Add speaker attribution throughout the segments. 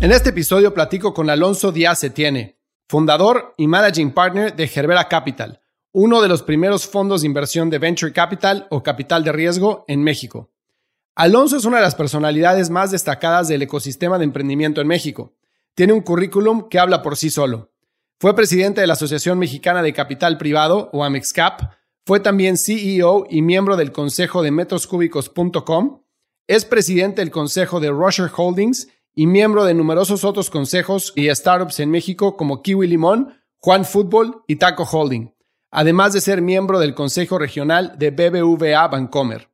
Speaker 1: En este episodio platico con Alonso Díaz Etienne, fundador y managing partner de Gerbera Capital, uno de los primeros fondos de inversión de venture capital o capital de riesgo en México. Alonso es una de las personalidades más destacadas del ecosistema de emprendimiento en México. Tiene un currículum que habla por sí solo. Fue presidente de la Asociación Mexicana de Capital Privado o AMEXCAP, fue también CEO y miembro del consejo de metroscúbicos.com, es presidente del consejo de Rusher Holdings y miembro de numerosos otros consejos y startups en México como Kiwi Limón, Juan Fútbol y Taco Holding, además de ser miembro del Consejo Regional de BBVA Bancomer.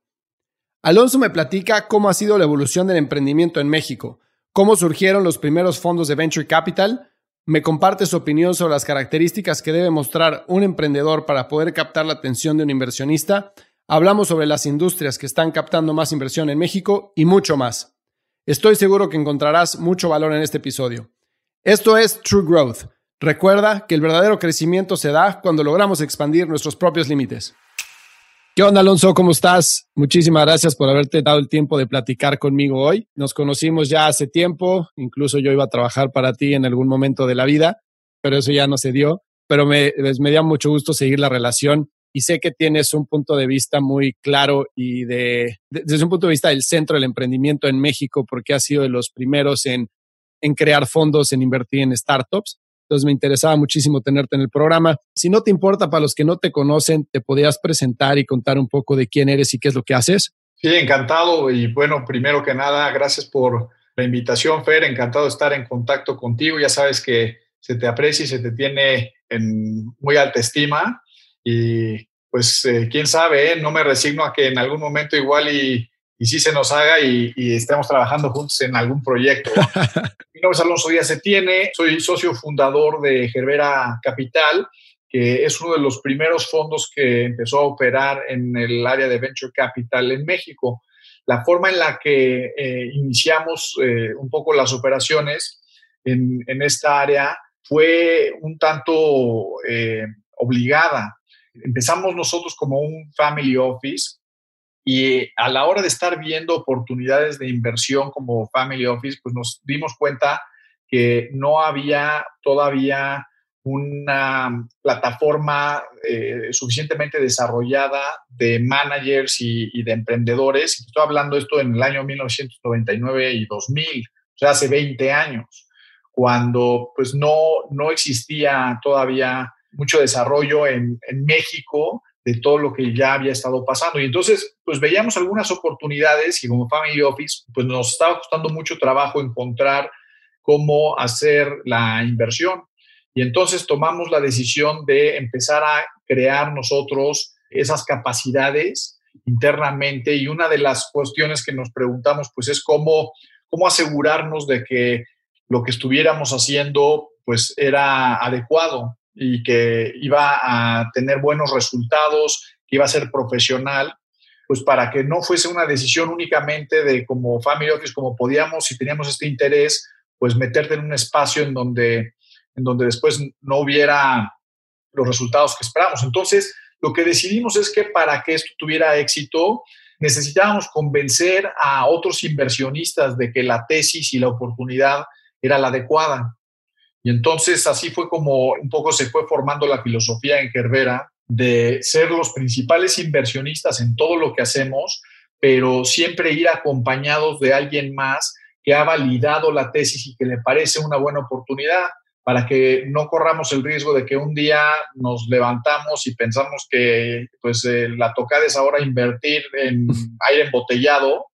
Speaker 1: Alonso me platica cómo ha sido la evolución del emprendimiento en México, cómo surgieron los primeros fondos de Venture Capital, me comparte su opinión sobre las características que debe mostrar un emprendedor para poder captar la atención de un inversionista, hablamos sobre las industrias que están captando más inversión en México y mucho más. Estoy seguro que encontrarás mucho valor en este episodio. Esto es True Growth. Recuerda que el verdadero crecimiento se da cuando logramos expandir nuestros propios límites. ¿Qué onda, Alonso? ¿Cómo estás? Muchísimas gracias por haberte dado el tiempo de platicar conmigo hoy. Nos conocimos ya hace tiempo, incluso yo iba a trabajar para ti en algún momento de la vida, pero eso ya no se dio. Pero me, me dio mucho gusto seguir la relación y sé que tienes un punto de vista muy claro y de, desde un punto de vista del centro del emprendimiento en México, porque has sido de los primeros en, en crear fondos, en invertir en startups. Entonces me interesaba muchísimo tenerte en el programa. Si no te importa, para los que no te conocen, ¿te podías presentar y contar un poco de quién eres y qué es lo que haces?
Speaker 2: Sí, encantado. Y bueno, primero que nada, gracias por la invitación, Fer. Encantado de estar en contacto contigo. Ya sabes que se te aprecia y se te tiene en muy alta estima y pues eh, quién sabe, ¿eh? no me resigno a que en algún momento igual y, y sí se nos haga y, estemos trabajando juntos en algún proyecto. Mi nombre es Alonso Díaz Etienne, soy socio fundador de Gerbera Capital, que es uno de los primeros fondos que empezó a operar en el área de Venture Capital en México. La forma en la que eh, iniciamos un poco las operaciones en, en, esta área fue un tanto obligada empezamos nosotros como un family office y a la hora de estar viendo oportunidades de inversión como family office, pues nos dimos cuenta que no había todavía una plataforma eh, suficientemente desarrollada de managers y, de emprendedores. Estoy hablando esto en el año 1999 y 2000, o sea, hace 20 años, cuando pues no, no existía todavía mucho desarrollo en, México de todo lo que ya había estado pasando. Y entonces, pues veíamos algunas oportunidades y como Family Office, pues nos estaba costando mucho trabajo encontrar cómo hacer la inversión. Y entonces tomamos la decisión de empezar a crear nosotros esas capacidades internamente y una de las cuestiones que nos preguntamos pues es cómo, cómo asegurarnos de que lo que estuviéramos haciendo pues era adecuado y que iba a tener buenos resultados, que iba a ser profesional, pues para que no fuese una decisión únicamente de como family office, como podíamos, si teníamos este interés, pues meterte en un espacio en donde, en donde después no hubiera los resultados que esperamos. Entonces, lo que decidimos es que para que esto tuviera éxito, necesitábamos convencer a otros inversionistas de que la tesis y la oportunidad era la adecuada. Y entonces así fue como un poco se fue formando la filosofía en Gerbera de ser los principales inversionistas en todo lo que hacemos, pero siempre ir acompañados de alguien más que ha validado la tesis y que le parece una buena oportunidad para que no corramos el riesgo de que un día nos levantamos y pensamos que pues eh, la tocada es ahora invertir en aire embotellado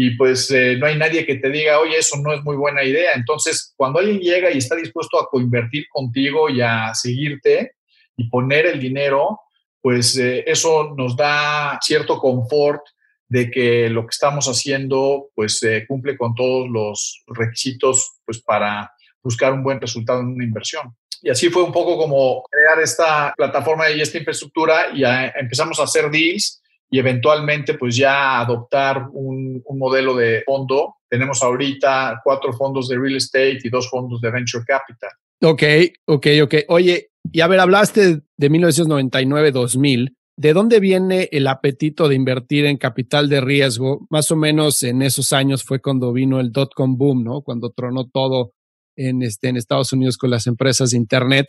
Speaker 2: y pues eh, no hay nadie que te diga, oye, eso no es muy buena idea. Entonces, cuando alguien llega y está dispuesto a coinvertir contigo y a seguirte y poner el dinero, pues eh, eso nos da cierto confort de que lo que estamos haciendo pues eh, cumple con todos los requisitos pues para buscar un buen resultado en una inversión. Y así fue un poco como crear esta plataforma y esta infraestructura y empezamos a hacer deals y eventualmente pues ya adoptar un, modelo de fondo. Tenemos ahorita cuatro fondos de real estate y dos fondos de venture capital.
Speaker 1: Ok, ok, ok. Oye, y a ver, hablaste de 1999-2000. ¿De dónde viene el apetito de invertir en capital de riesgo? Más o menos en esos años fue cuando vino el dot-com boom, ¿no? Cuando tronó todo en, este, en Estados Unidos con las empresas de Internet.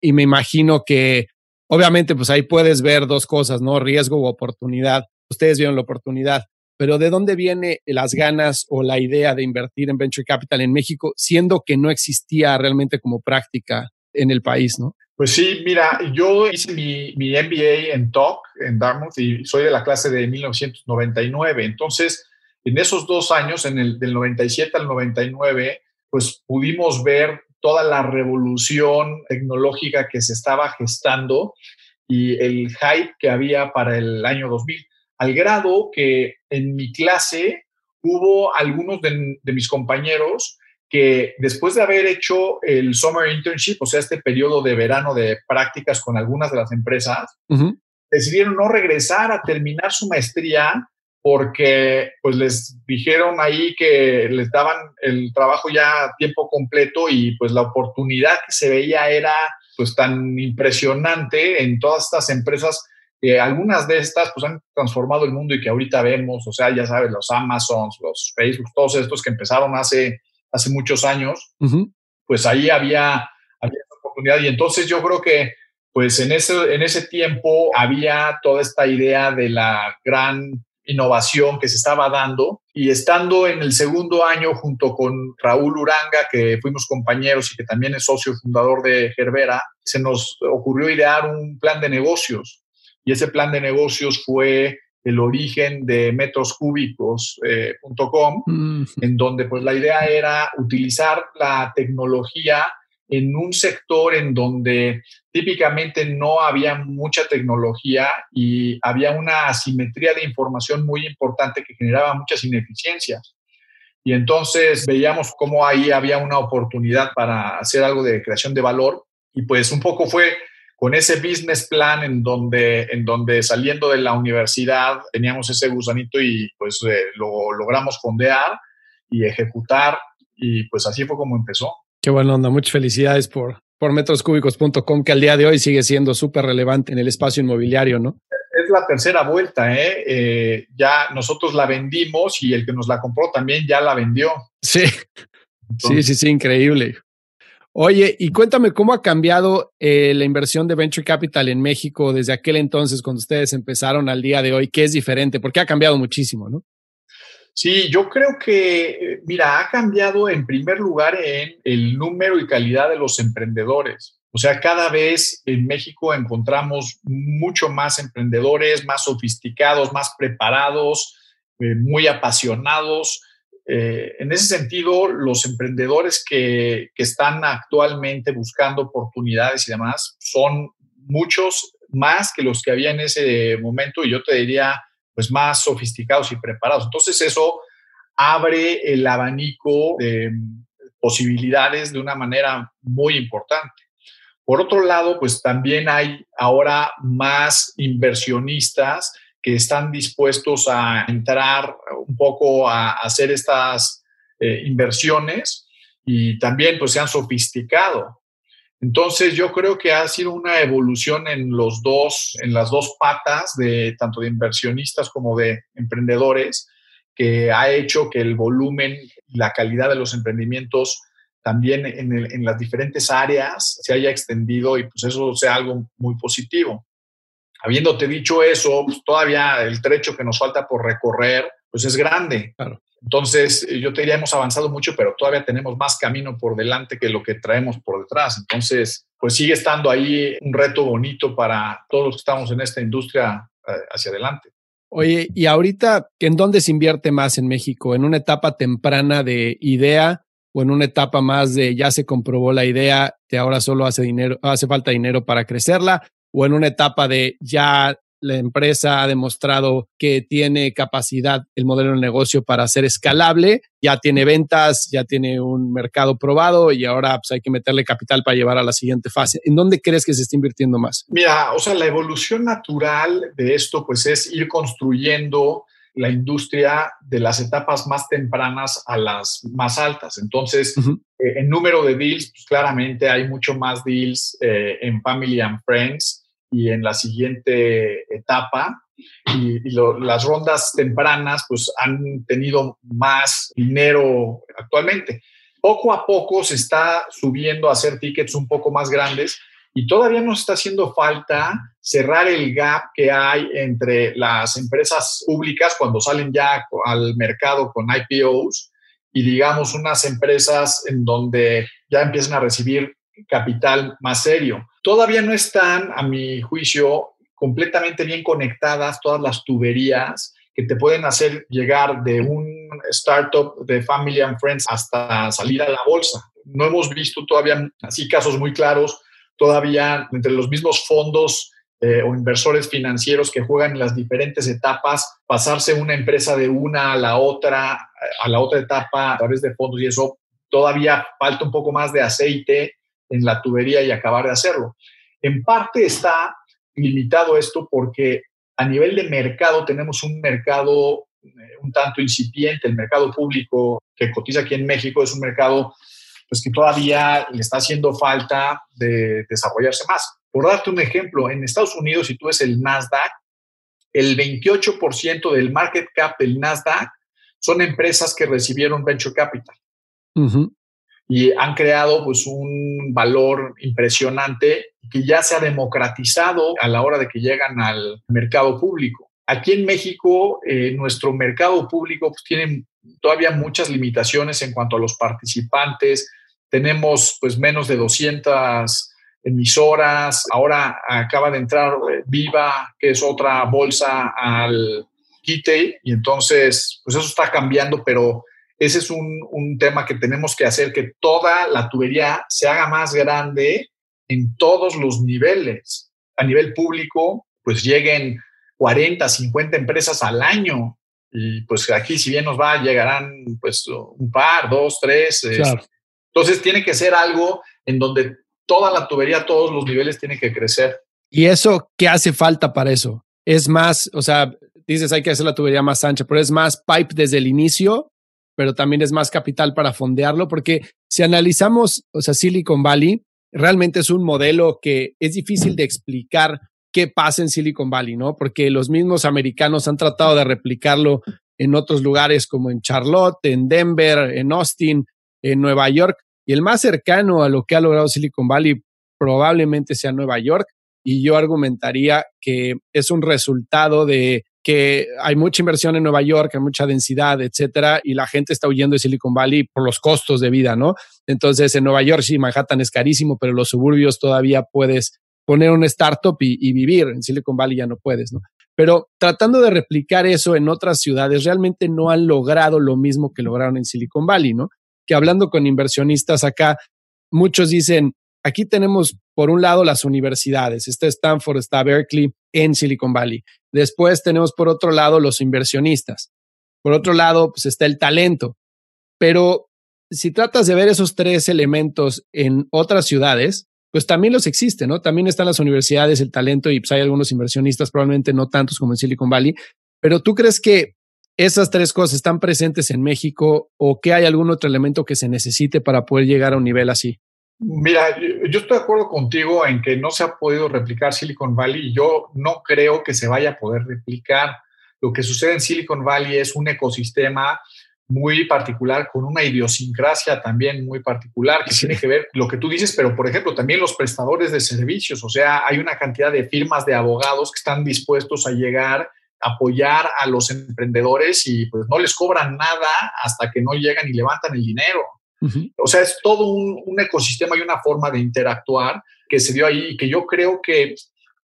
Speaker 1: Y me imagino que Obviamente, pues ahí puedes ver dos cosas, ¿no? Riesgo u oportunidad. Ustedes vieron la oportunidad, pero ¿de dónde viene las ganas o la idea de invertir en venture capital en México, siendo que no existía realmente como práctica en el país, ¿no?
Speaker 2: Pues sí, mira, yo hice mi, mi MBA en TOC, en Dartmouth, y soy de la clase de 1999. Entonces, en esos dos años, en el del 97 al 99, pues pudimos ver toda la revolución tecnológica que se estaba gestando y el hype que había para el año 2000, al grado que en mi clase hubo algunos de, mis compañeros que después de haber hecho el summer internship, o sea, este periodo de verano de prácticas con algunas de las empresas, decidieron no regresar a terminar su maestría porque pues les dijeron ahí que les daban el trabajo ya a tiempo completo y pues la oportunidad que se veía era pues tan impresionante en todas estas empresas que algunas de estas pues han transformado el mundo y que ahorita vemos, o sea, ya sabes, los Amazons, los Facebook, todos estos que empezaron hace, hace muchos años, pues ahí había, había oportunidad. Y entonces yo creo que pues en ese, en ese tiempo había toda esta idea de la gran innovación que se estaba dando. Y estando en el segundo año junto con Raúl Uranga, que fuimos compañeros y que también es socio fundador de Gerbera, se nos ocurrió idear un plan de negocios. Y ese plan de negocios fue el origen de metroscúbicos.com, mm. en donde pues la idea era utilizar la tecnología en un sector en donde típicamente no había mucha tecnología y había una asimetría de información muy importante que generaba muchas ineficiencias. Y entonces veíamos cómo ahí había una oportunidad para hacer algo de creación de valor y pues un poco fue con ese business plan en donde, en donde saliendo de la universidad teníamos ese gusanito y pues eh, lo logramos fondear y ejecutar y pues así fue como empezó.
Speaker 1: Qué buena onda. Muchas felicidades por, por metroscúbicos.com, que al día de hoy sigue siendo súper relevante en el espacio inmobiliario, ¿no?
Speaker 2: Es la tercera vuelta, ¿eh? ¿eh? Ya nosotros la vendimos y el que nos la compró también ya la vendió.
Speaker 1: Sí, sí, sí, sí, increíble. Oye, y cuéntame cómo ha cambiado eh, la inversión de Venture Capital en México desde aquel entonces, cuando ustedes empezaron al día de hoy, ¿qué es diferente? Porque ha cambiado muchísimo, ¿no?
Speaker 2: Sí, yo creo que, mira, ha cambiado en primer lugar en el número y calidad de los emprendedores. O sea, cada vez en México encontramos mucho más emprendedores, más sofisticados, más preparados, eh, muy apasionados. Eh, en ese sentido, los emprendedores que, que están actualmente buscando oportunidades y demás son muchos más que los que había en ese momento y yo te diría pues más sofisticados y preparados. Entonces eso abre el abanico de posibilidades de una manera muy importante. Por otro lado, pues también hay ahora más inversionistas que están dispuestos a entrar un poco a hacer estas eh, inversiones y también pues se han sofisticado. Entonces yo creo que ha sido una evolución en los dos, en las dos patas de tanto de inversionistas como de emprendedores, que ha hecho que el volumen y la calidad de los emprendimientos también en, las diferentes áreas se haya extendido y pues eso sea algo muy positivo. Habiéndote dicho eso, pues todavía el trecho que nos falta por recorrer, pues es grande. Claro. Entonces, yo te diría, hemos avanzado mucho, pero todavía tenemos más camino por delante que lo que traemos por detrás. Entonces, pues sigue estando ahí un reto bonito para todos los que estamos en esta industria eh, hacia adelante.
Speaker 1: Oye, y ahorita, ¿en dónde se invierte más en México? ¿En una etapa temprana de idea o en una etapa más de ya se comprobó la idea, de ahora solo hace dinero, hace falta dinero para crecerla? ¿O en una etapa de ya la empresa ha demostrado que tiene capacidad el modelo de negocio para ser escalable, ya tiene ventas, ya tiene un mercado probado y ahora pues, hay que meterle capital para llevar a la siguiente fase. ¿En dónde crees que se está invirtiendo más?
Speaker 2: Mira, o sea, la evolución natural de esto pues es ir construyendo la industria de las etapas más tempranas a las más altas. Entonces, eh, en número de deals, pues claramente hay mucho más deals eh, en Family and Friends y en la siguiente etapa. Y, las rondas tempranas pues han tenido más dinero actualmente. Poco a poco se está subiendo a hacer tickets un poco más grandes y todavía nos está haciendo falta cerrar el gap que hay entre las empresas públicas cuando salen ya al mercado con IPOs y digamos unas empresas en donde ya empiezan a recibir capital más serio. Todavía no están, a mi juicio, completamente bien conectadas todas las tuberías que te pueden hacer llegar de un startup de Family and Friends hasta salir a la bolsa. No hemos visto todavía así casos muy claros, todavía entre los mismos fondos eh, o inversores financieros que juegan en las diferentes etapas, pasarse una empresa de una a la otra, a la otra etapa a través de fondos y eso todavía falta un poco más de aceite en la tubería y acabar de hacerlo. En parte está limitado esto porque a nivel de mercado tenemos un mercado eh, un tanto incipiente, el mercado público que cotiza aquí en México es un mercado pues que todavía le está haciendo falta de desarrollarse más. Por darte un ejemplo, en Estados Unidos, si tú ves el Nasdaq, el 28% del market cap del Nasdaq son empresas que recibieron venture capital y han creado pues un valor impresionante que ya se ha democratizado a la hora de que llegan al mercado público. Aquí en México, eh, nuestro mercado público pues, tiene todavía muchas limitaciones en cuanto a los participantes. Tenemos pues menos de 200 emisoras. Ahora acaba de entrar eh, Viva, que es otra bolsa al quite, y entonces pues eso está cambiando, pero ese es un, tema que tenemos que hacer, que toda la tubería se haga más grande en todos los niveles. A nivel público, pues lleguen 40, 50 empresas al año. Y pues aquí, si bien nos va, llegarán pues un par, dos, tres. Entonces tiene que ser algo en donde toda la tubería, todos los niveles tienen que crecer.
Speaker 1: ¿Y eso qué hace falta para eso? Es más, o sea, dices hay que hacer la tubería más ancha, pero es más pipe desde el inicio pero también es más capital para fondearlo, porque si analizamos, o sea, Silicon Valley, realmente es un modelo que es difícil de explicar qué pasa en Silicon Valley, ¿no? Porque los mismos americanos han tratado de replicarlo en otros lugares como en Charlotte, en Denver, en Austin, en Nueva York, y el más cercano a lo que ha logrado Silicon Valley probablemente sea Nueva York, y yo argumentaría que es un resultado de que hay mucha inversión en Nueva York, hay mucha densidad, etcétera, y la gente está huyendo de Silicon Valley por los costos de vida, ¿no? Entonces, en Nueva York sí, Manhattan es carísimo, pero en los suburbios todavía puedes poner un startup y, y vivir. En Silicon Valley ya no puedes, ¿no? Pero tratando de replicar eso en otras ciudades, realmente no han logrado lo mismo que lograron en Silicon Valley, ¿no? Que hablando con inversionistas acá, muchos dicen, aquí tenemos por un lado las universidades, está Stanford, está Berkeley en Silicon Valley. Después tenemos por otro lado los inversionistas. Por otro lado, pues está el talento. Pero si tratas de ver esos tres elementos en otras ciudades, pues también los existen, ¿no? También están las universidades, el talento y pues hay algunos inversionistas, probablemente no tantos como en Silicon Valley. Pero tú crees que esas tres cosas están presentes en México o que hay algún otro elemento que se necesite para poder llegar a un nivel así?
Speaker 2: Mira, yo estoy de acuerdo contigo en que no se ha podido replicar Silicon Valley y yo no creo que se vaya a poder replicar. Lo que sucede en Silicon Valley es un ecosistema muy particular, con una idiosincrasia también muy particular, que tiene que ver lo que tú dices, pero por ejemplo también los prestadores de servicios, o sea, hay una cantidad de firmas de abogados que están dispuestos a llegar, apoyar a los emprendedores y pues no les cobran nada hasta que no llegan y levantan el dinero. O sea, es todo un, ecosistema y una forma de interactuar que se dio ahí y que yo creo que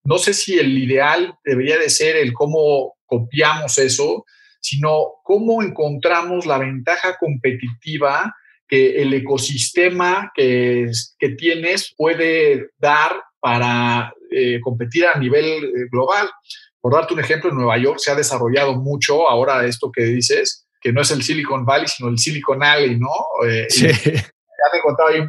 Speaker 2: no sé si el ideal debería de ser el cómo copiamos eso, sino cómo encontramos la ventaja competitiva que el ecosistema que, que tienes puede dar para eh, competir a nivel eh, global. Por darte un ejemplo, en Nueva York se ha desarrollado mucho ahora esto que dices, que no es el Silicon Valley, sino el Silicon Alley, ¿no?
Speaker 1: Eh, sí.
Speaker 2: Ya contado ahí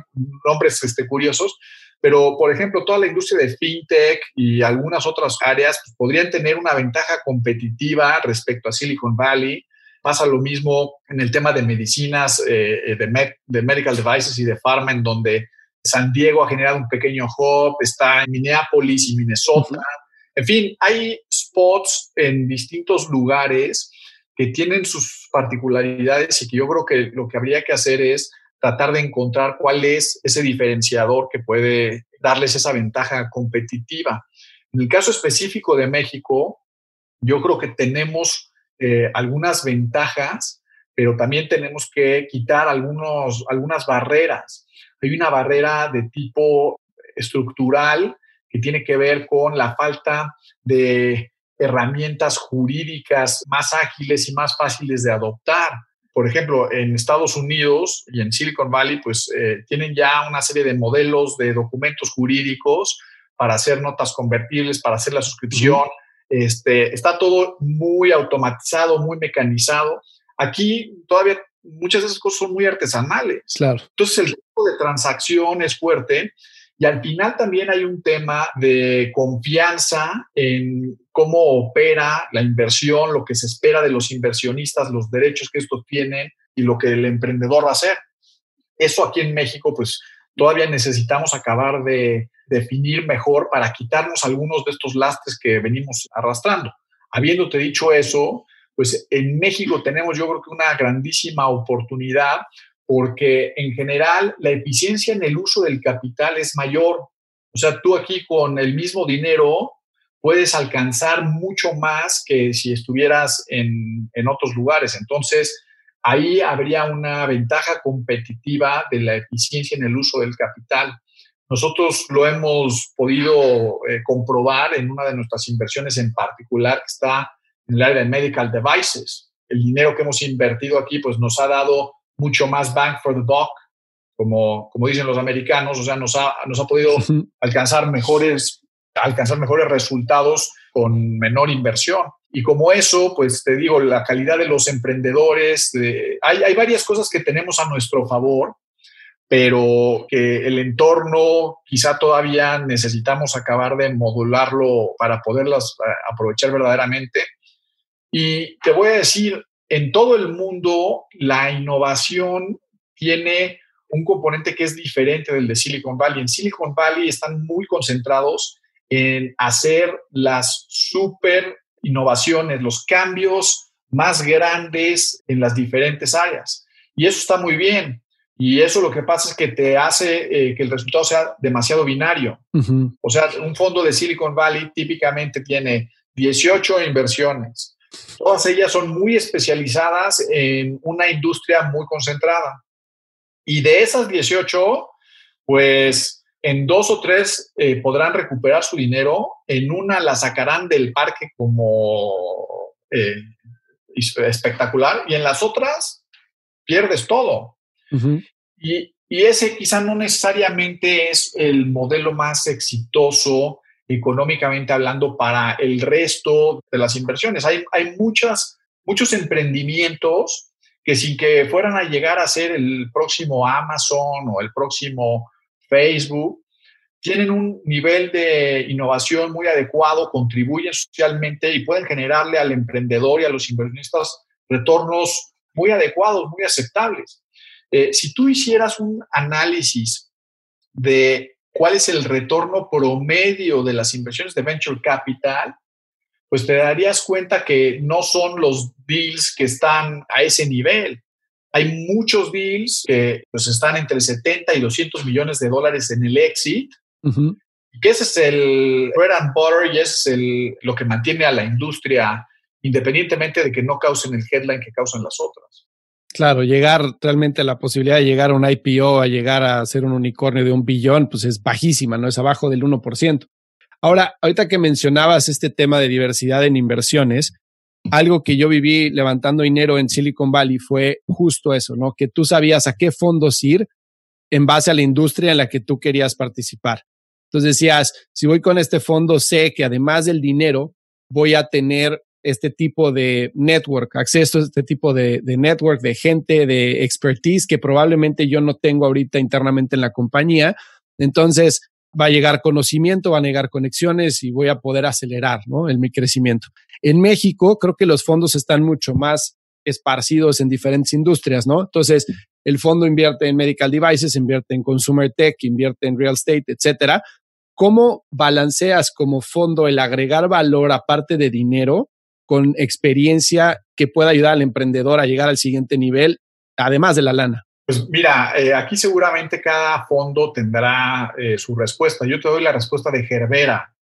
Speaker 2: nombres este, curiosos, pero por ejemplo, toda la industria de fintech y algunas otras áreas pues, podrían tener una ventaja competitiva respecto a Silicon Valley. Pasa lo mismo en el tema de medicinas, de, de medical devices y de pharma, en donde San Diego ha generado un pequeño hub, está en Minneapolis y Minnesota. En fin, hay spots en distintos lugares que tienen sus particularidades y que yo creo que lo que habría que hacer es tratar de encontrar cuál es ese diferenciador que puede darles esa ventaja competitiva. En el caso específico de México, yo creo que tenemos eh, algunas ventajas, pero también tenemos que quitar algunos, algunas barreras. Hay una barrera de tipo estructural que tiene que ver con la falta de herramientas jurídicas más ágiles y más fáciles de adoptar. Por ejemplo, en Estados Unidos y en Silicon Valley, pues eh, tienen ya una serie de modelos de documentos jurídicos para hacer notas convertibles, para hacer la suscripción. este, está todo muy automatizado, muy mecanizado. Aquí todavía muchas de esas cosas son muy artesanales.
Speaker 1: Claro.
Speaker 2: Entonces el tipo de transacción es fuerte y al final también hay un tema de confianza en cómo opera la inversión, lo que se espera de los inversionistas, los derechos que estos tienen y lo que el emprendedor va a hacer. Eso aquí en México, pues todavía necesitamos acabar de definir mejor para quitarnos algunos de estos lastres que venimos arrastrando. Habiéndote dicho eso, pues en México tenemos yo creo que una grandísima oportunidad porque en general la eficiencia en el uso del capital es mayor. O sea, tú aquí con el mismo dinero puedes alcanzar mucho más que si estuvieras en, en otros lugares. Entonces, ahí habría una ventaja competitiva de la eficiencia en el uso del capital. Nosotros lo hemos podido eh, comprobar en una de nuestras inversiones en particular, que está en el área de medical devices. El dinero que hemos invertido aquí pues nos ha dado mucho más bang for the buck, como, como dicen los americanos, o sea, nos ha, nos ha podido alcanzar mejores, alcanzar mejores resultados con menor inversión. Y como eso, pues te digo, la calidad de los emprendedores, hay, hay varias cosas que tenemos a nuestro favor, pero que el entorno quizá todavía necesitamos acabar de modularlo para poderlas eh, aprovechar verdaderamente. Y te voy a decir, en todo el mundo la innovación tiene un componente que es diferente del de Silicon Valley. En Silicon Valley están muy concentrados en hacer las super innovaciones, los cambios más grandes en las diferentes áreas. Y eso está muy bien. Y eso lo que pasa es que te hace eh, que el resultado sea demasiado binario. O sea, un fondo de Silicon Valley típicamente tiene 18 inversiones, Todas ellas son muy especializadas en una industria muy concentrada. Y de esas 18, pues en dos o tres eh, podrán recuperar su dinero, en una la sacarán del parque como eh, espectacular y en las otras pierdes todo. y, y, ese quizá no necesariamente es el modelo más exitoso económicamente hablando para el resto de las inversiones. Hay, hay muchas, muchos emprendimientos que sin que fueran a llegar a ser el próximo Amazon o el próximo Facebook, tienen un nivel de innovación muy adecuado, contribuyen socialmente y pueden generarle al emprendedor y a los inversionistas retornos muy adecuados, muy aceptables. Eh, si tú hicieras un análisis de cuál es el retorno promedio de las inversiones de venture capital, pues te darías cuenta que no son los deals que están a ese nivel. Hay muchos deals que pues, están entre 70 y 200 millones de dólares en el exit, que ese es el bread and butter y ese es el, lo que mantiene a la industria independientemente de que no causen el headline que causan las otras.
Speaker 1: Claro, llegar realmente a la posibilidad de llegar a un IPO, a llegar a ser un unicornio de un billón, pues es bajísima, ¿no? Es abajo del 1%. Ahora, ahorita que mencionabas este tema de diversidad en inversiones, algo que yo viví levantando dinero en Silicon Valley fue justo eso, ¿no? Que tú sabías a qué fondos ir en base a la industria en la que tú querías participar. Entonces decías, si voy con este fondo, sé que además del dinero, voy a tener este tipo de network, acceso a este tipo de, network, de gente, de expertise que probablemente yo no tengo ahorita internamente en la compañía. Entonces va a llegar conocimiento, va a llegar conexiones y voy a poder acelerar ¿no? en mi crecimiento. En México creo que los fondos están mucho más esparcidos en diferentes industrias, ¿no? Entonces, el fondo invierte en medical devices, invierte en consumer tech, invierte en real estate, etcétera. ¿Cómo balanceas como fondo el agregar valor aparte de dinero con experiencia que pueda ayudar al emprendedor a llegar al siguiente nivel, además de la lana?
Speaker 2: Pues mira, eh, aquí seguramente cada fondo tendrá eh, su respuesta. Yo te doy la respuesta de Gerbera,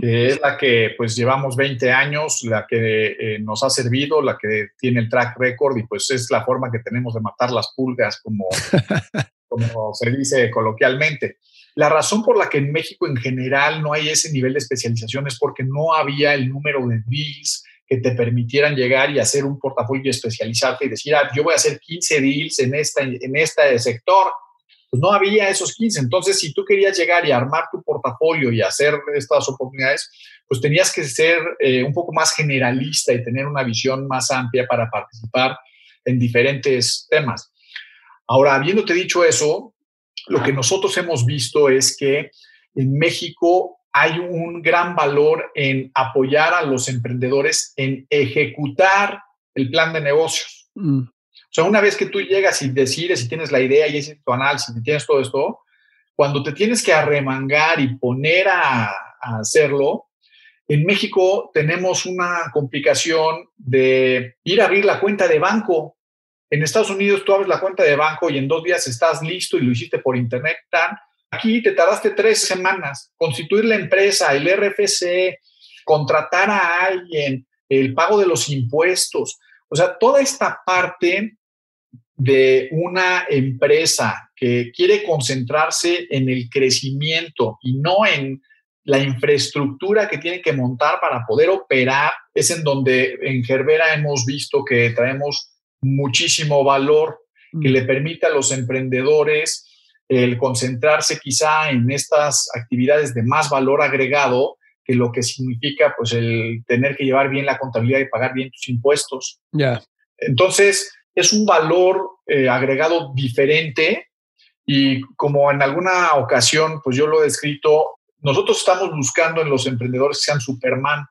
Speaker 2: que es la que pues llevamos 20 años, la que eh, nos ha servido, la que tiene el track record y pues es la forma que tenemos de matar las pulgas, como, como se dice coloquialmente. La razón por la que en México en general no hay ese nivel de especialización es porque no había el número de deals que te permitieran llegar y hacer un portafolio especializarte y decir, ah, yo voy a hacer 15 deals en, esta, en este sector. Pues no había esos 15. Entonces, si tú querías llegar y armar tu portafolio y hacer estas oportunidades, pues tenías que ser eh, un poco más generalista y tener una visión más amplia para participar en diferentes temas. Ahora, habiéndote dicho eso, lo que nosotros hemos visto es que en México hay un gran valor en apoyar a los emprendedores en ejecutar el plan de negocios. Mm. O sea, una vez que tú llegas y decides y tienes la idea y es tu análisis y tienes todo esto, cuando te tienes que arremangar y poner a, a hacerlo, en México tenemos una complicación de ir a abrir la cuenta de banco. En Estados Unidos tú abres la cuenta de banco y en dos días estás listo y lo hiciste por internet. Tan, Aquí te tardaste tres semanas, constituir la empresa, el RFC, contratar a alguien, el pago de los impuestos. O sea, toda esta parte de una empresa que quiere concentrarse en el crecimiento y no en la infraestructura que tiene que montar para poder operar, es en donde en Gerbera hemos visto que traemos muchísimo valor que mm. le permite a los emprendedores el concentrarse quizá en estas actividades de más valor agregado que lo que significa pues el tener que llevar bien la contabilidad y pagar bien tus impuestos.
Speaker 1: Ya.
Speaker 2: Entonces, es un valor eh, agregado diferente y como en alguna ocasión, pues yo lo he descrito, nosotros estamos buscando en los emprendedores que sean Superman.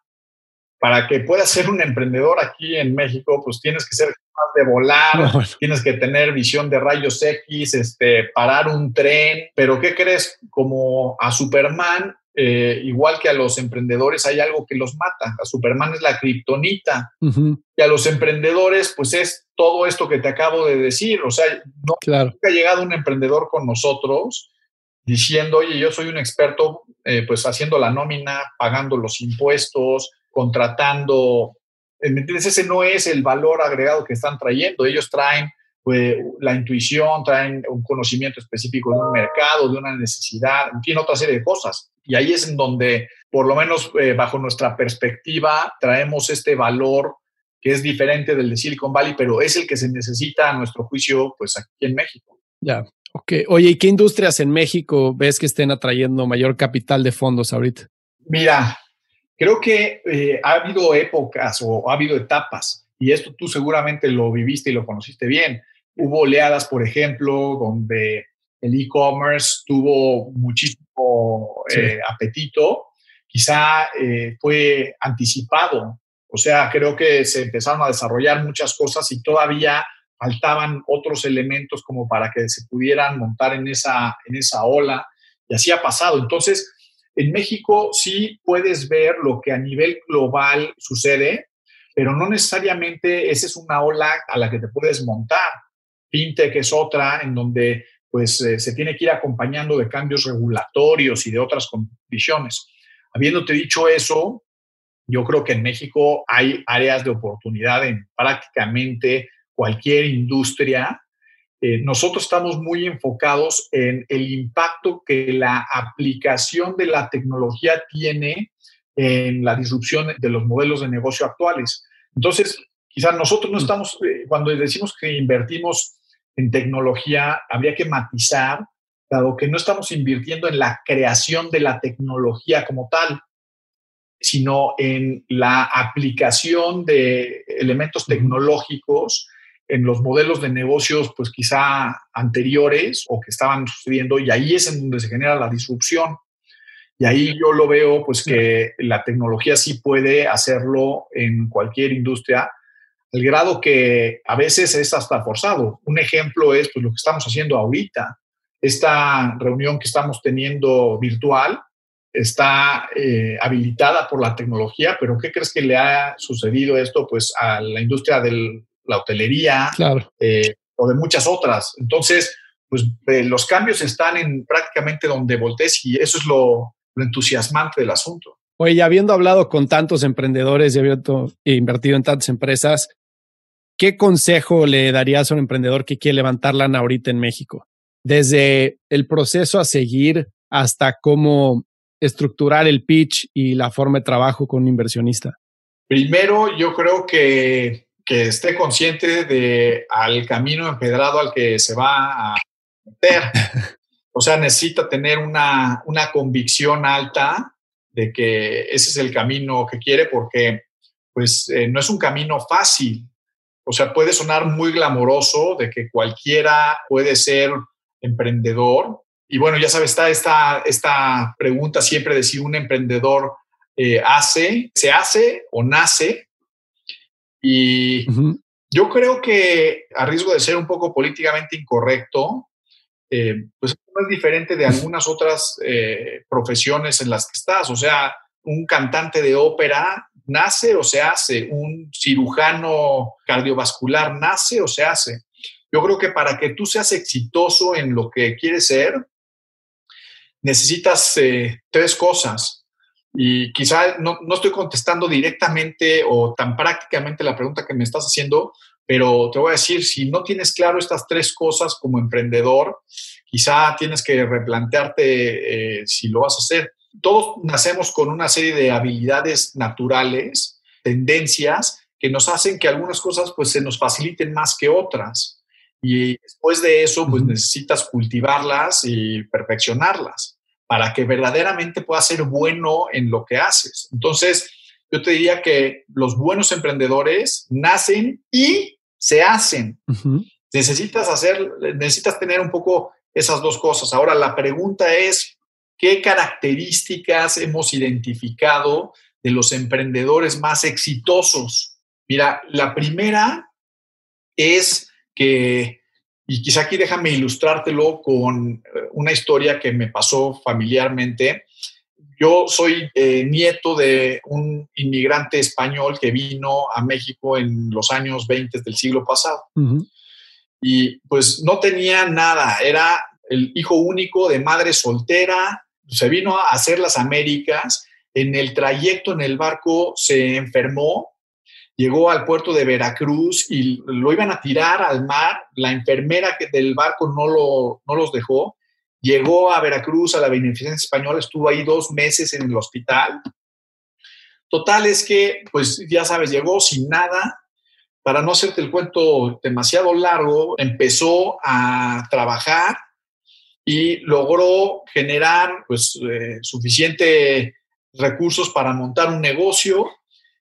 Speaker 2: Para que puedas ser un emprendedor aquí en México, pues tienes que ser de volar, tienes que tener visión de rayos X, este, parar un tren, pero ¿qué crees? Como a Superman, eh, igual que a los emprendedores, hay algo que los mata. A Superman es la kriptonita. Y a los emprendedores, pues es todo esto que te acabo de decir. O sea, no ha llegado un emprendedor con nosotros diciendo, oye, yo soy un experto, eh, pues haciendo la nómina, pagando los impuestos, contratando ¿Entiendes? Ese no es el valor agregado que están trayendo. Ellos traen pues, la intuición, traen un conocimiento específico de un mercado, de una necesidad, en fin, otra serie de cosas. Y ahí es en donde, por lo menos eh, bajo nuestra perspectiva, traemos este valor que es diferente del de Silicon Valley, pero es el que se necesita a nuestro juicio, pues aquí en México.
Speaker 1: Ya, ok. Oye, ¿y qué industrias en México ves que estén atrayendo mayor capital de fondos ahorita?
Speaker 2: Mira, Creo que eh, ha habido épocas o ha habido etapas, y esto tú seguramente lo viviste y lo conociste bien. Hubo oleadas, por ejemplo, donde el e-commerce tuvo muchísimo eh, apetito, quizá eh, fue anticipado. O sea, creo que se empezaron a desarrollar muchas cosas y todavía faltaban otros elementos como para que se pudieran montar en esa, en esa ola. Y así ha pasado. Entonces, en México sí puedes ver lo que a nivel global sucede, pero no necesariamente esa es una ola a la que te puedes montar. FinTech es otra en donde pues eh, se tiene que ir acompañando de cambios regulatorios y de otras condiciones. Habiéndote dicho eso, yo creo que en México hay áreas de oportunidad en prácticamente cualquier industria eh, nosotros estamos muy enfocados en el impacto que la aplicación de la tecnología tiene en la disrupción de los modelos de negocio actuales. Entonces, quizás nosotros no mm. estamos, eh, cuando decimos que invertimos en tecnología, habría que matizar, dado que no estamos invirtiendo en la creación de la tecnología como tal, sino en la aplicación de elementos tecnológicos en los modelos de negocios, pues quizá anteriores o que estaban sucediendo, y ahí es en donde se genera la disrupción. Y ahí yo lo veo, pues que la tecnología sí puede hacerlo en cualquier industria, al grado que a veces es hasta forzado. Un ejemplo es pues, lo que estamos haciendo ahorita. Esta reunión que estamos teniendo virtual está eh, habilitada por la tecnología, pero ¿qué crees que le ha sucedido esto pues, a la industria de la hotelería eh, o de muchas otras? Entonces, pues eh, los cambios están en prácticamente donde voltees y eso es lo, lo entusiasmante del asunto.
Speaker 1: Oye, y habiendo hablado con tantos emprendedores y habiendo invertido en tantas empresas, ¿qué consejo le darías a un emprendedor que quiere levantar lana ahorita en México? Desde el proceso a seguir hasta cómo estructurar el pitch y la forma de trabajo con un inversionista.
Speaker 2: Primero, yo creo que, que esté consciente de al camino empedrado al que se va a meter. O sea, necesita tener una, una convicción alta de que ese es el camino que quiere porque pues eh, no es un camino fácil. O sea, puede sonar muy glamoroso de que cualquiera puede ser emprendedor. Y bueno, ya sabes, está esta, esta pregunta siempre de si un emprendedor eh, hace, se hace o nace. Y yo creo que a riesgo de ser un poco políticamente incorrecto, eh, pues no es diferente de algunas otras eh, profesiones en las que estás. O sea, un cantante de ópera nace o se hace, un cirujano cardiovascular nace o se hace. Yo creo que para que tú seas exitoso en lo que quieres ser, necesitas eh, tres cosas. Y quizá no, no, estoy contestando directamente o tan prácticamente la pregunta que me estás haciendo, pero te voy a decir, si no tienes claro estas tres cosas como emprendedor, quizá tienes que replantearte eh, si lo vas a hacer. Todos nacemos con una serie de habilidades naturales, tendencias, que nos hacen que algunas cosas pues se nos faciliten más que otras. Y después de eso, pues necesitas cultivarlas y perfeccionarlas para que verdaderamente puedas ser bueno en lo que haces. Entonces, yo te diría que los buenos emprendedores nacen y se hacen. Necesitas hacer, necesitas tener un poco esas dos cosas. Ahora, la pregunta es, ¿qué características hemos identificado de los emprendedores más exitosos? Mira, la primera es que, y quizá aquí déjame ilustrártelo con eh, una historia que me pasó familiarmente. Yo soy eh, nieto de un inmigrante español que vino a México en los años 20 del siglo pasado. Y pues no tenía nada, era el hijo único de madre soltera, se vino a hacer las Américas, en el trayecto en el barco se enfermó, llegó al puerto de Veracruz y lo iban a tirar al mar, la enfermera del barco no, lo, no los dejó Llegó a Veracruz, a la Beneficencia Española, estuvo ahí dos meses en el hospital. Total es que, pues ya sabes, llegó sin nada. Para no hacerte el cuento demasiado largo, empezó a trabajar y logró generar pues eh, suficiente recursos para montar un negocio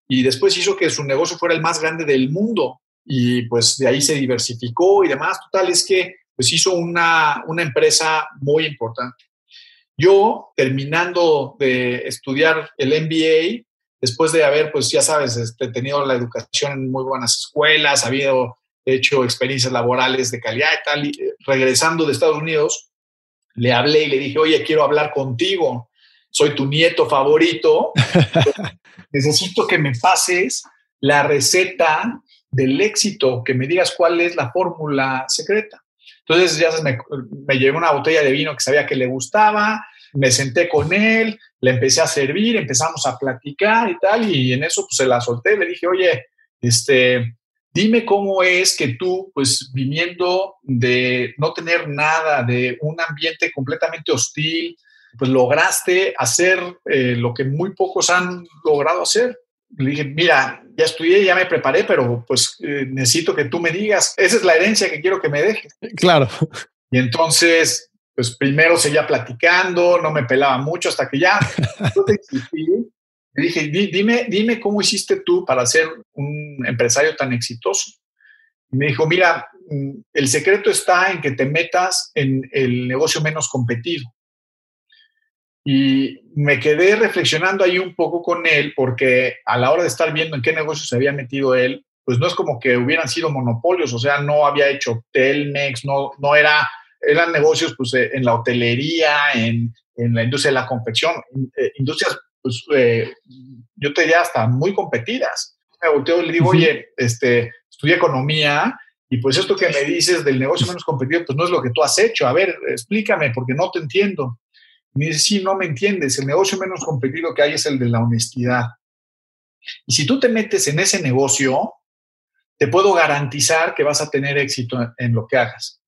Speaker 2: y después hizo que su negocio fuera el más grande del mundo y pues de ahí se diversificó y demás. Total es que pues hizo una, una empresa muy importante. Yo, terminando de estudiar el MBA, después de haber, pues ya sabes, este, tenido la educación en muy buenas escuelas, habido hecho experiencias laborales de calidad y tal, eh, regresando de Estados Unidos, le hablé y le dije, oye, quiero hablar contigo, soy tu nieto favorito, necesito que me pases la receta del éxito, que me digas cuál es la fórmula secreta. Entonces ya me, me llevé una botella de vino que sabía que le gustaba, me senté con él, le empecé a servir, empezamos a platicar y tal, y en eso pues se la solté, le dije, oye, este, dime cómo es que tú, pues viniendo de no tener nada, de un ambiente completamente hostil, pues lograste hacer eh, lo que muy pocos han logrado hacer, le dije, mira, ya estudié, ya me preparé, pero pues eh, necesito que tú me digas, esa es la herencia que quiero que me dejes.
Speaker 1: Claro.
Speaker 2: Y entonces, pues primero seguía platicando, no me pelaba mucho hasta que ya yo te le dije, dime, dime cómo hiciste tú para ser un empresario tan exitoso. Y me dijo, mira, mm, el secreto está en que te metas en el negocio menos competido. Y me quedé reflexionando ahí un poco con él, porque a la hora de estar viendo en qué negocio se había metido él, pues no es como que hubieran sido monopolios, o sea, no había hecho Telmex, no, no era, eran negocios pues eh, en la hotelería, en, en la industria de la confección, eh, industrias, pues eh, yo te diría hasta muy competidas. Me volteo y le digo, oye, este, estudié economía y pues esto que me dices del negocio menos competitivo, pues no es lo que tú has hecho. A ver, explícame, porque no te entiendo me dice, sí, no me entiendes, el negocio menos competido que hay es el de la honestidad. Y si tú te metes en ese negocio, te puedo garantizar que vas a tener éxito en lo que hagas.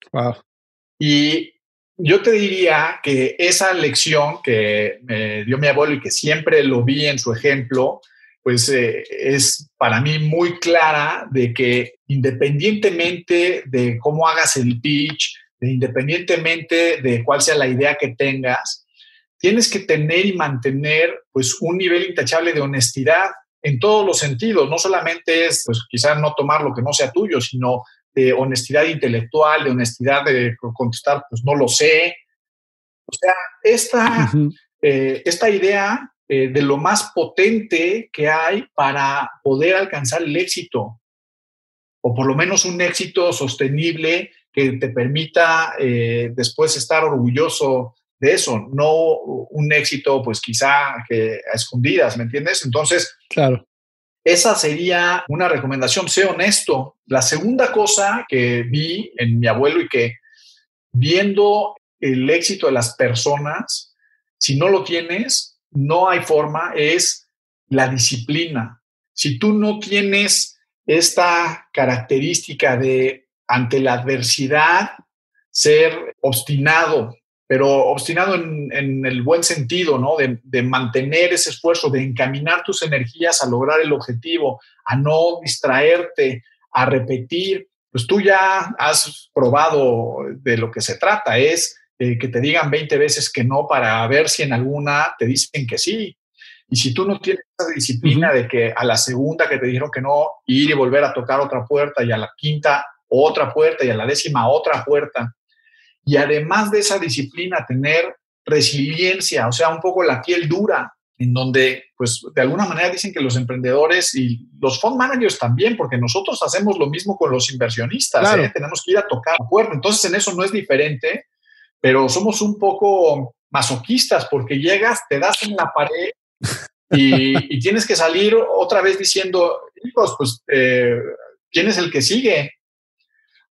Speaker 2: Y yo te diría que esa lección que me dio mi abuelo y que siempre lo vi en su ejemplo, pues eh, es para mí muy clara de que independientemente de cómo hagas el pitch, de independientemente de cuál sea la idea que tengas, tienes que tener y mantener pues un nivel intachable de honestidad en todos los sentidos. No solamente es, pues quizás no tomar lo que no sea tuyo, sino de honestidad intelectual, de honestidad de contestar, pues no lo sé. O sea, esta, eh, esta idea eh, de lo más potente que hay para poder alcanzar el éxito, o por lo menos un éxito sostenible que te permita eh, después estar orgulloso de eso, no un éxito, pues quizá que a escondidas, ¿me entiendes? Entonces,
Speaker 1: claro.
Speaker 2: Esa sería una recomendación, sé honesto. La segunda cosa que vi en mi abuelo y que viendo el éxito de las personas, si no lo tienes, no hay forma, es la disciplina. Si tú no tienes esta característica de ante la adversidad ser obstinado, pero obstinado en, el buen sentido, ¿no? De, mantener ese esfuerzo, de encaminar tus energías a lograr el objetivo, a no distraerte, a repetir, pues tú ya has probado de lo que se trata, es eh, que te digan 20 veces que no para ver si en alguna te dicen que sí. Y si tú no tienes esa disciplina de que a la segunda que te dijeron que no, ir y volver a tocar otra puerta y a la quinta otra puerta y a la décima otra puerta, y además de esa disciplina tener resiliencia, o sea, un poco la piel dura, en donde, pues, de alguna manera dicen que los emprendedores y los fund managers también, porque nosotros hacemos lo mismo con los inversionistas, ¿eh? tenemos que ir a tocar la puerta. Entonces, en eso no es diferente, pero somos un poco masoquistas, porque llegas, te das en la pared y, y tienes que salir otra vez diciendo, hijos, pues, eh, ¿quién es el que sigue?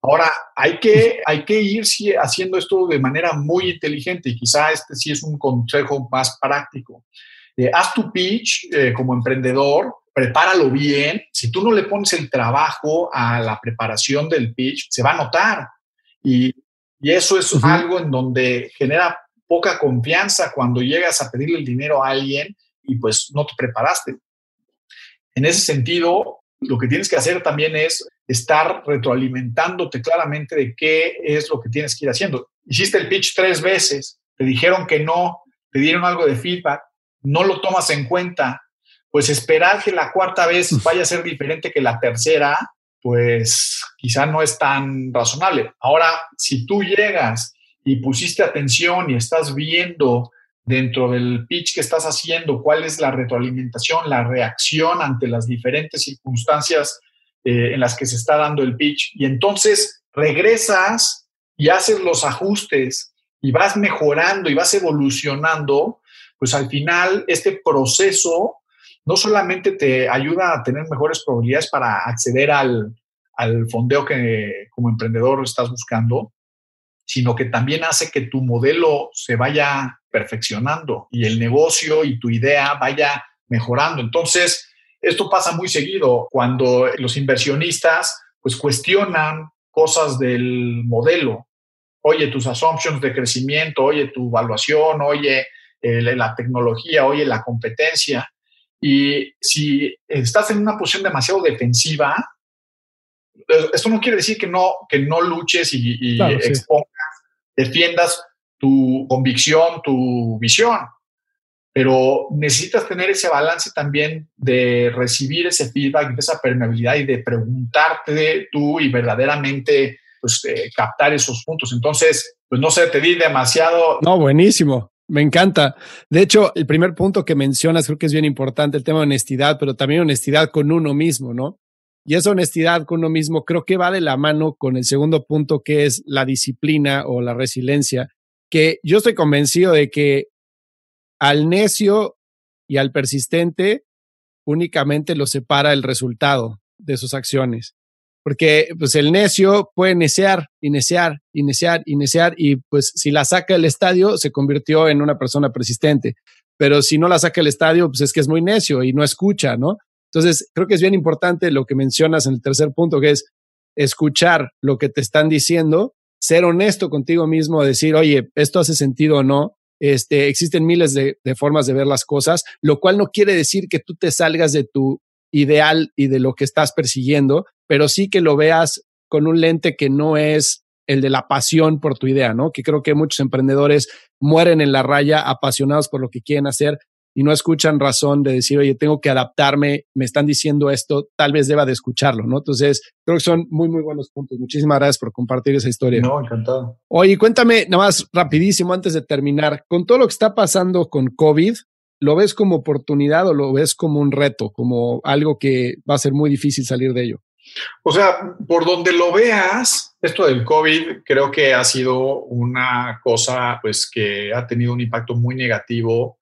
Speaker 2: Ahora, hay que, hay que ir haciendo esto de manera muy inteligente y quizá este sí es un consejo más práctico. Eh, haz tu pitch eh, como emprendedor, prepáralo bien. Si tú no le pones el trabajo a la preparación del pitch, se va a notar. Y, eso es algo en donde genera poca confianza cuando llegas a pedirle el dinero a alguien y pues no te preparaste. En ese sentido, lo que tienes que hacer también es estar retroalimentándote claramente de qué es lo que tienes que ir haciendo. Hiciste el pitch tres veces, te dijeron que no, te dieron algo de feedback, no lo tomas en cuenta, pues esperar que la cuarta vez vaya a ser diferente que la tercera, pues quizá no es tan razonable. Ahora, si tú llegas y pusiste atención y estás viendo dentro del pitch que estás haciendo, cuál es la retroalimentación, la reacción ante las diferentes circunstancias eh, en las que se está dando el pitch. Y entonces regresas y haces los ajustes y vas mejorando y vas evolucionando, pues al final este proceso no solamente te ayuda a tener mejores probabilidades para acceder al, al fondeo que como emprendedor estás buscando, sino que también hace que tu modelo se vaya perfeccionando y el negocio y tu idea vaya mejorando. Entonces, esto pasa muy seguido cuando los inversionistas pues cuestionan cosas del modelo. Oye, tus assumptions de crecimiento, oye, tu evaluación, oye, la tecnología, oye, la competencia. Y si estás en una posición demasiado defensiva, esto no quiere decir que no, que no luches y, expongas, defiendas tu convicción, tu visión, pero necesitas tener ese balance también de recibir ese feedback, de esa permeabilidad y de preguntarte tú y verdaderamente pues, eh, captar esos puntos. Entonces, pues no sé, te di demasiado.
Speaker 1: No, buenísimo. Me encanta. De hecho, el primer punto que mencionas creo que es bien importante, el tema de honestidad, pero también honestidad con uno mismo, ¿no? Y esa honestidad con uno mismo creo que va de la mano con el segundo punto que es la disciplina o la resiliencia, que yo estoy convencido de que al necio y al persistente únicamente lo separa el resultado de sus acciones. Porque pues el necio puede necear y necear y necear y necear y pues si la saca del estadio se convirtió en una persona persistente. Pero si no la saca del estadio, pues es que es muy necio y no escucha, ¿no? Entonces, creo que es bien importante lo que mencionas en el tercer punto, que es escuchar lo que te están diciendo, ser honesto contigo mismo, decir, oye, esto hace sentido o no. Este, existen miles de, de formas de ver las cosas, lo cual no quiere decir que tú te salgas de tu ideal y de lo que estás persiguiendo, pero sí que lo veas con un lente que no es el de la pasión por tu idea, ¿no? Que creo que muchos emprendedores mueren en la raya apasionados por lo que quieren hacer, y no escuchan razón de decir, oye, tengo que adaptarme, me están diciendo esto, tal vez deba de escucharlo, ¿no? Entonces, creo que son muy, muy buenos puntos. Muchísimas gracias por compartir esa historia.
Speaker 2: No, encantado.
Speaker 1: Oye, cuéntame nada más rapidísimo antes de terminar, con todo lo que está pasando con COVID, ¿lo ves como oportunidad o lo ves como un reto, como algo que va a ser muy difícil salir de ello?
Speaker 2: O sea, por donde lo veas, esto del COVID creo que ha sido una cosa pues que ha tenido un impacto muy negativo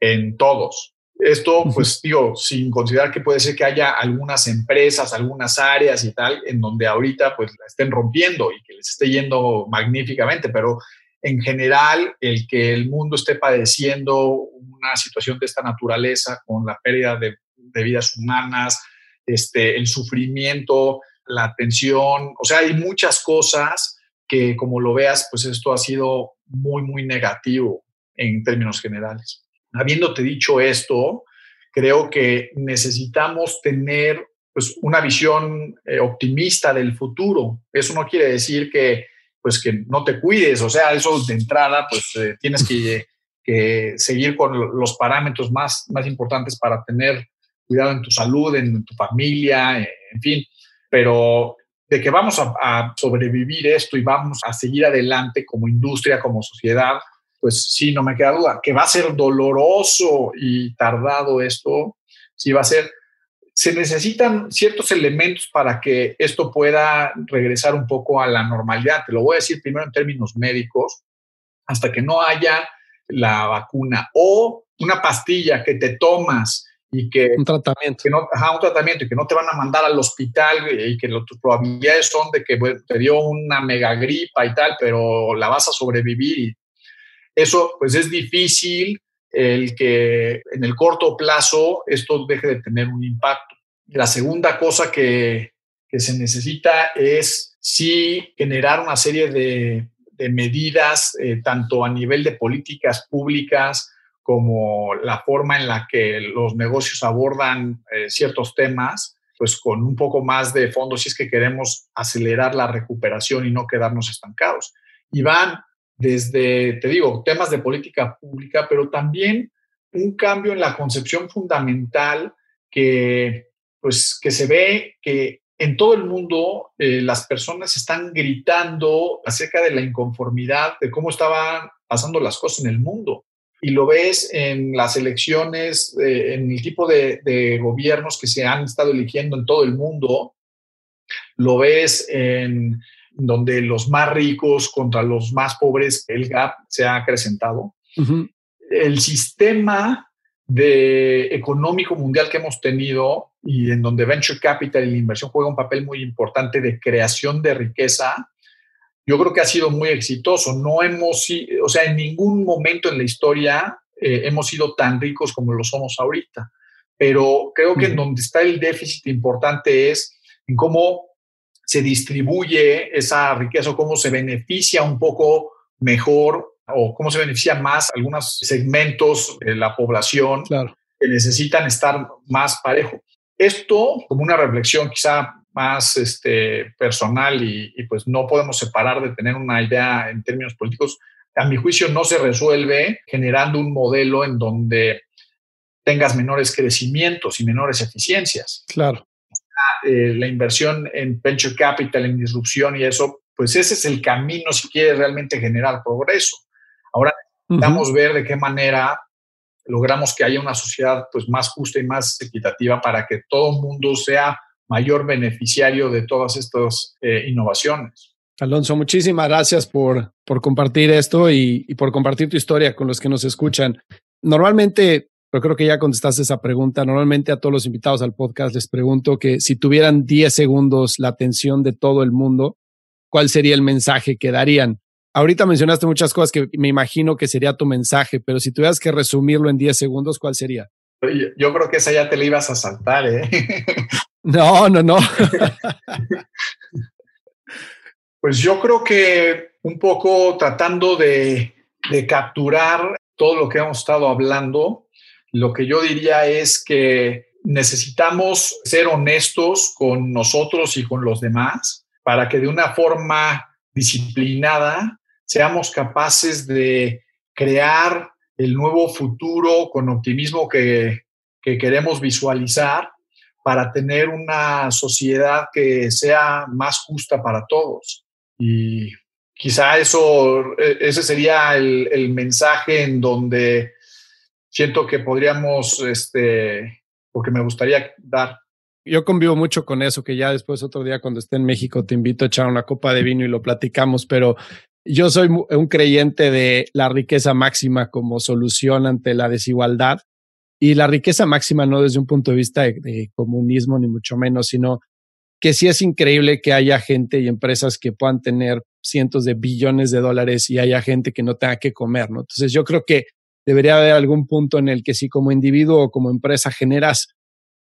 Speaker 2: en todos. Esto, pues digo, sin considerar que puede ser que haya algunas empresas, algunas áreas y tal, en donde ahorita pues la estén rompiendo y que les esté yendo magníficamente, pero en general el que el mundo esté padeciendo una situación de esta naturaleza con la pérdida de, vidas humanas, este, el sufrimiento, la tensión, o sea, hay muchas cosas que como lo veas, pues esto ha sido muy, muy negativo en términos generales habiéndote dicho esto, creo que necesitamos tener pues, una visión eh, optimista del futuro. Eso no quiere decir que, pues, que no te cuides, o sea, eso de entrada, pues eh, tienes que, seguir con los parámetros más, más importantes para tener cuidado en tu salud, en, tu familia, en fin. Pero de que vamos a sobrevivir esto y vamos a seguir adelante como industria, como sociedad, pues sí, no me queda duda, que va a ser doloroso y tardado esto, sí va a ser. Se necesitan ciertos elementos para que esto pueda regresar un poco a la normalidad. Te lo voy a decir primero en términos médicos, hasta que no haya la vacuna o una pastilla que te tomas y que
Speaker 1: un tratamiento
Speaker 2: que no, ajá, un tratamiento y que no te van a mandar al hospital y que tus probabilidades son de que te dio una mega gripa y tal, pero la vas a sobrevivir y eso pues es difícil el que en el corto plazo esto deje de tener un impacto. La segunda cosa que, se necesita es sí generar una serie de, medidas, eh, tanto a nivel de políticas públicas como la forma en la que los negocios abordan eh, ciertos temas, pues con un poco más de fondo si es que queremos acelerar la recuperación y no quedarnos estancados. Y van desde, te digo, temas de política pública, pero también un cambio en la concepción fundamental que, pues, que se ve que en todo el mundo eh, las personas están gritando acerca de la inconformidad, de cómo estaban pasando las cosas en el mundo. Y lo ves en las elecciones, eh, en el tipo de, de, gobiernos que se han estado eligiendo en todo el mundo. Lo ves en donde los más ricos contra los más pobres, el gap se ha acrecentado. El sistema de económico mundial que hemos tenido y en donde venture capital y la inversión juega un papel muy importante de creación de riqueza, yo creo que ha sido muy exitoso. No hemos, o sea, en ningún momento en la historia eh, hemos sido tan ricos como lo somos ahorita. Pero creo que en donde está el déficit importante es en cómo se distribuye esa riqueza o cómo se beneficia un poco mejor o cómo se beneficia más algunos segmentos de la población. que necesitan estar más parejo. Esto, como una reflexión quizá más este, personal y, y, pues no podemos separar de tener una idea en términos políticos, a mi juicio no se resuelve generando un modelo en donde tengas menores crecimientos y menores eficiencias.
Speaker 1: Claro.
Speaker 2: Eh, la inversión en venture capital, en disrupción y eso, pues ese es el camino si quieres realmente generar progreso. Ahora necesitamos ver de qué manera logramos que haya una sociedad pues más justa y más equitativa para que todo el mundo sea mayor beneficiario de todas estas eh, innovaciones.
Speaker 1: Alonso, muchísimas gracias por, por compartir esto y, y, por compartir tu historia con los que nos escuchan. Normalmente pero creo que ya contestaste esa pregunta. Normalmente a todos los invitados al podcast les pregunto que si tuvieran 10 segundos la atención de todo el mundo, ¿cuál sería el mensaje que darían? Ahorita mencionaste muchas cosas que me imagino que sería tu mensaje, pero si tuvieras que resumirlo en 10 segundos, ¿cuál sería?
Speaker 2: Yo creo que esa ya te la ibas a saltar, ¿eh?
Speaker 1: No, no, no.
Speaker 2: pues yo creo que un poco tratando de, de capturar todo lo que hemos estado hablando, lo que yo diría es que necesitamos ser honestos con nosotros y con los demás para que de una forma disciplinada seamos capaces de crear el nuevo futuro con optimismo que, que queremos visualizar para tener una sociedad que sea más justa para todos. Y quizá eso, e, ese sería el, el mensaje en donde siento que podríamos, este, porque me gustaría dar.
Speaker 1: Yo convivo mucho con eso, que ya después otro día cuando esté en México te invito a echar una copa de vino y lo platicamos, pero yo soy un creyente de la riqueza máxima como solución ante la desigualdad y la riqueza máxima no desde un punto de vista de, de comunismo ni mucho menos, sino que sí es increíble que haya gente y empresas que puedan tener cientos de billones de dólares y haya gente que no tenga que comer, ¿no? Entonces yo creo que debería haber algún punto en el que si como individuo o como empresa generas,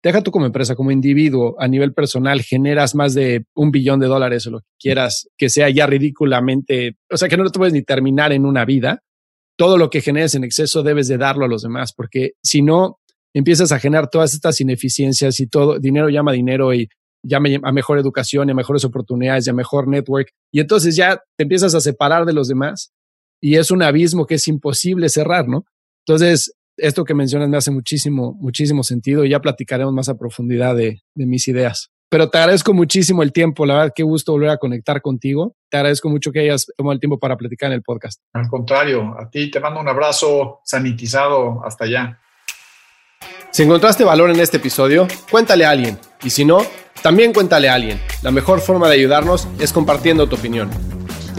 Speaker 1: deja tú como empresa, como individuo a nivel personal, generas más de un billón de dólares o lo que quieras, que sea ya ridículamente, o sea, que no lo puedes ni terminar en una vida, todo lo que generes en exceso debes de darlo a los demás, porque si no, empiezas a generar todas estas ineficiencias y todo, dinero llama dinero y llama a mejor educación y a mejores oportunidades y a mejor network. Y entonces ya te empiezas a separar de los demás y es un abismo que es imposible cerrar, ¿no? Entonces, esto que mencionas me hace muchísimo, muchísimo sentido y ya platicaremos más a profundidad de, de mis ideas. Pero te agradezco muchísimo el tiempo, la verdad, qué gusto volver a conectar contigo. Te agradezco mucho que hayas tomado el tiempo para platicar en el podcast.
Speaker 2: Al contrario, a ti te mando un abrazo sanitizado hasta allá.
Speaker 1: Si encontraste valor en este episodio, cuéntale a alguien. Y si no, también cuéntale a alguien. La mejor forma de ayudarnos es compartiendo tu opinión.